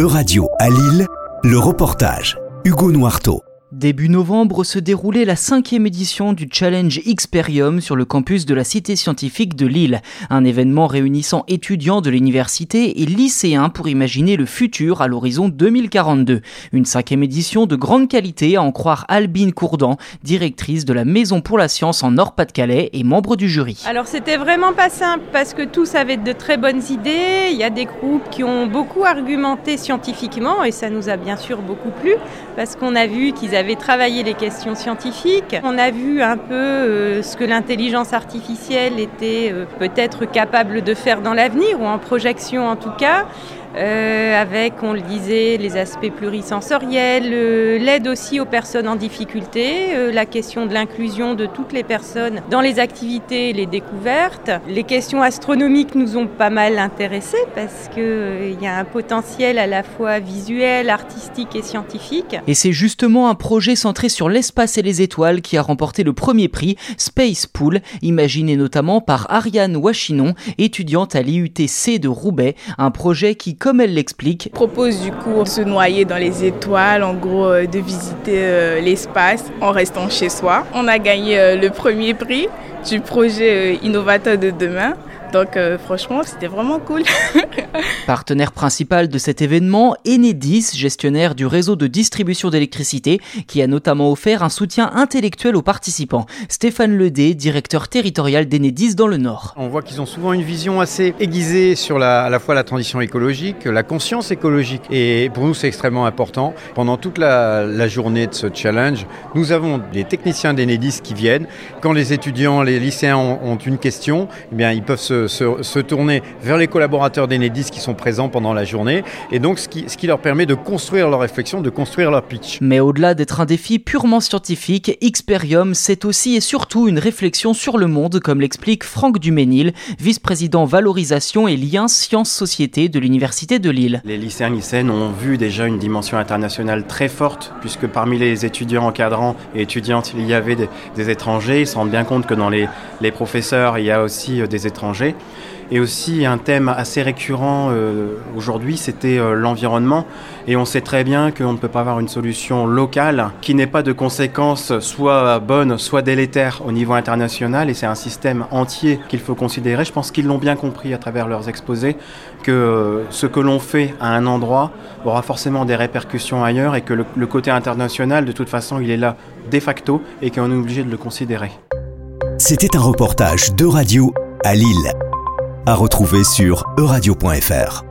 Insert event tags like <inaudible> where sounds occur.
Euradio à Lille, le reportage. Hugo Noirteau. Début novembre se déroulait la cinquième édition du Challenge Xperium sur le campus de la Cité scientifique de Lille, un événement réunissant étudiants de l'université et lycéens pour imaginer le futur à l'horizon 2042. Une cinquième édition de grande qualité à en croire Albine Courdan, directrice de la Maison pour la Science en Nord-Pas-de-Calais et membre du jury. Alors c'était vraiment pas simple parce que tous avaient de très bonnes idées, il y a des groupes qui ont beaucoup argumenté scientifiquement et ça nous a bien sûr beaucoup plu parce qu'on a vu qu'ils avaient avait travaillé les questions scientifiques. On a vu un peu euh, ce que l'intelligence artificielle était euh, peut-être capable de faire dans l'avenir, ou en projection en tout cas. Euh, avec, on le disait, les aspects plurisensoriels, euh, l'aide aussi aux personnes en difficulté, euh, la question de l'inclusion de toutes les personnes dans les activités et les découvertes. Les questions astronomiques nous ont pas mal intéressés parce qu'il y a un potentiel à la fois visuel, artistique et scientifique. Et c'est justement un projet centré sur l'espace et les étoiles qui a remporté le premier prix, Space Pool, imaginé notamment par Ariane Wachinon, étudiante à l'IUTC de Roubaix, un projet qui comme elle l'explique. Propose du coup de se noyer dans les étoiles, en gros euh, de visiter euh, l'espace en restant chez soi. On a gagné euh, le premier prix du projet innovateur de demain. Donc franchement, c'était vraiment cool. <laughs> Partenaire principal de cet événement, Enedis, gestionnaire du réseau de distribution d'électricité, qui a notamment offert un soutien intellectuel aux participants. Stéphane Ledé, directeur territorial d'Enedis dans le Nord. On voit qu'ils ont souvent une vision assez aiguisée sur la, à la fois la transition écologique, la conscience écologique. Et pour nous, c'est extrêmement important. Pendant toute la, la, journée de ce challenge, nous avons des techniciens d'Enedis qui viennent. Quand les étudiants, les lycéens ont, ont une question, eh bien, ils peuvent se, se, se tourner vers les collaborateurs d'Enedis qui sont présents pendant la journée, et donc ce qui, ce qui leur permet de construire leur réflexion, de construire leur pitch. Mais au-delà d'être un défi purement scientifique, Xperium, c'est aussi et surtout une réflexion sur le monde, comme l'explique Franck Duménil, vice-président valorisation et liens sciences-société de l'Université de Lille. Les lycéens lycéennes ont vu déjà une dimension internationale très forte, puisque parmi les étudiants encadrants et étudiantes, il y avait des, des étrangers. Ils se rendent bien compte que dans les, les professeurs, il y a aussi euh, des étrangers. Et aussi un thème assez récurrent euh, aujourd'hui, c'était euh, l'environnement. Et on sait très bien qu'on ne peut pas avoir une solution locale qui n'ait pas de conséquences soit bonnes, soit délétères au niveau international. Et c'est un système entier qu'il faut considérer. Je pense qu'ils l'ont bien compris à travers leurs exposés, que euh, ce que l'on fait à un endroit aura forcément des répercussions ailleurs et que le, le côté international, de toute façon, il est là de facto et qu'on est obligé de le considérer. C'était un reportage de radio à Lille à retrouver sur euradio.fr.